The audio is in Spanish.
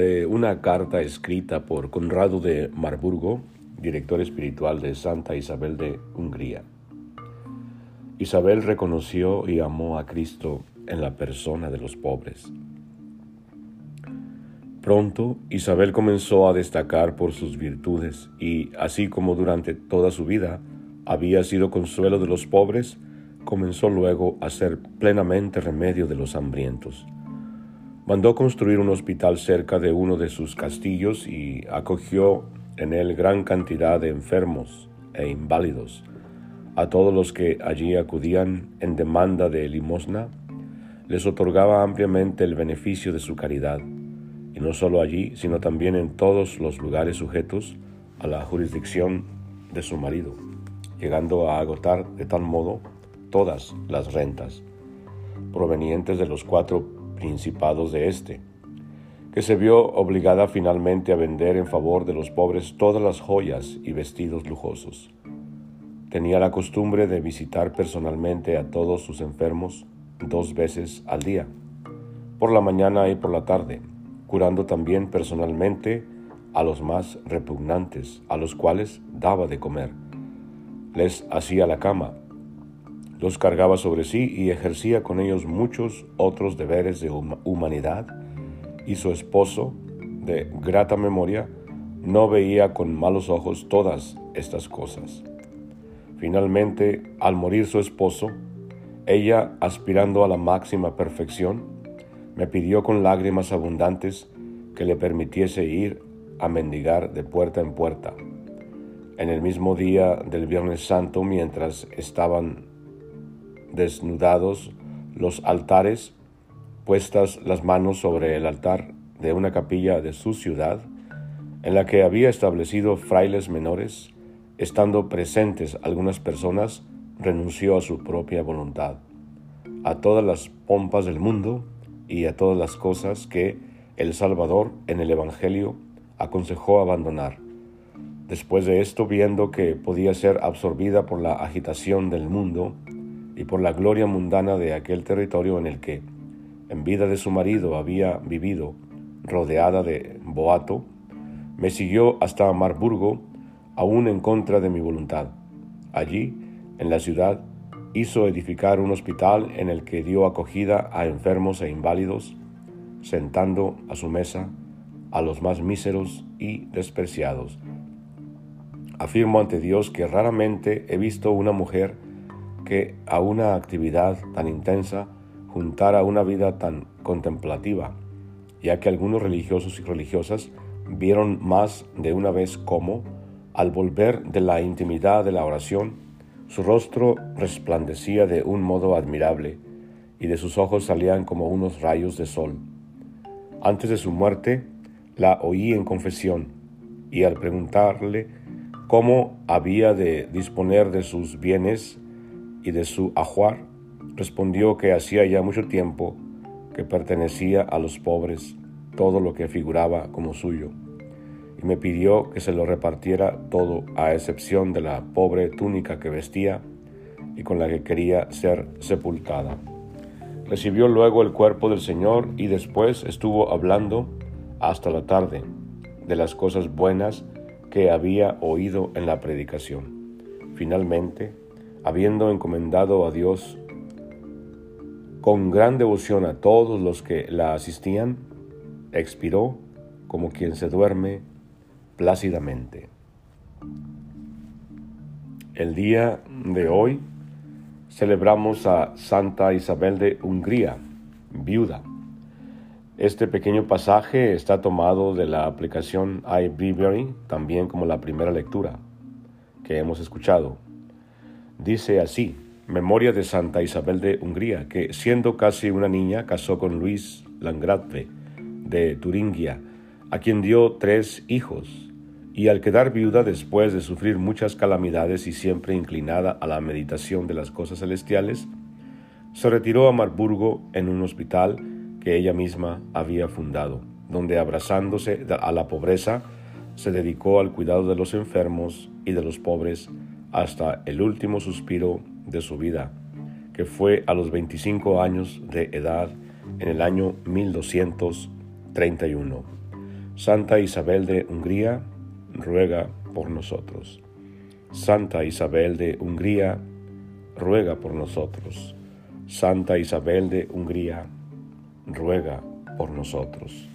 de una carta escrita por Conrado de Marburgo, director espiritual de Santa Isabel de Hungría. Isabel reconoció y amó a Cristo en la persona de los pobres. Pronto Isabel comenzó a destacar por sus virtudes y, así como durante toda su vida había sido consuelo de los pobres, comenzó luego a ser plenamente remedio de los hambrientos. Mandó construir un hospital cerca de uno de sus castillos y acogió en él gran cantidad de enfermos e inválidos. A todos los que allí acudían en demanda de limosna, les otorgaba ampliamente el beneficio de su caridad, y no solo allí, sino también en todos los lugares sujetos a la jurisdicción de su marido, llegando a agotar de tal modo todas las rentas provenientes de los cuatro principados de éste, que se vio obligada finalmente a vender en favor de los pobres todas las joyas y vestidos lujosos. Tenía la costumbre de visitar personalmente a todos sus enfermos dos veces al día, por la mañana y por la tarde, curando también personalmente a los más repugnantes, a los cuales daba de comer. Les hacía la cama, los cargaba sobre sí y ejercía con ellos muchos otros deberes de humanidad, y su esposo, de grata memoria, no veía con malos ojos todas estas cosas. Finalmente, al morir su esposo, ella, aspirando a la máxima perfección, me pidió con lágrimas abundantes que le permitiese ir a mendigar de puerta en puerta. En el mismo día del Viernes Santo, mientras estaban desnudados los altares, puestas las manos sobre el altar de una capilla de su ciudad, en la que había establecido frailes menores, estando presentes algunas personas, renunció a su propia voluntad, a todas las pompas del mundo y a todas las cosas que el Salvador en el Evangelio aconsejó abandonar. Después de esto, viendo que podía ser absorbida por la agitación del mundo, y por la gloria mundana de aquel territorio en el que, en vida de su marido, había vivido, rodeada de boato, me siguió hasta Marburgo, aún en contra de mi voluntad. Allí, en la ciudad, hizo edificar un hospital en el que dio acogida a enfermos e inválidos, sentando a su mesa a los más míseros y despreciados. Afirmo ante Dios que raramente he visto una mujer que a una actividad tan intensa juntara una vida tan contemplativa, ya que algunos religiosos y religiosas vieron más de una vez cómo, al volver de la intimidad de la oración, su rostro resplandecía de un modo admirable y de sus ojos salían como unos rayos de sol. Antes de su muerte, la oí en confesión y al preguntarle cómo había de disponer de sus bienes, y de su ajuar, respondió que hacía ya mucho tiempo que pertenecía a los pobres todo lo que figuraba como suyo, y me pidió que se lo repartiera todo a excepción de la pobre túnica que vestía y con la que quería ser sepultada. Recibió luego el cuerpo del Señor y después estuvo hablando hasta la tarde de las cosas buenas que había oído en la predicación. Finalmente, habiendo encomendado a Dios con gran devoción a todos los que la asistían, expiró como quien se duerme plácidamente. El día de hoy celebramos a Santa Isabel de Hungría, viuda. Este pequeño pasaje está tomado de la aplicación iBreviary, también como la primera lectura que hemos escuchado. Dice así, Memoria de Santa Isabel de Hungría, que siendo casi una niña casó con Luis Langratve de Turingia, a quien dio tres hijos, y al quedar viuda después de sufrir muchas calamidades y siempre inclinada a la meditación de las cosas celestiales, se retiró a Marburgo en un hospital que ella misma había fundado, donde abrazándose a la pobreza, se dedicó al cuidado de los enfermos y de los pobres, hasta el último suspiro de su vida, que fue a los 25 años de edad en el año 1231. Santa Isabel de Hungría, ruega por nosotros. Santa Isabel de Hungría, ruega por nosotros. Santa Isabel de Hungría, ruega por nosotros.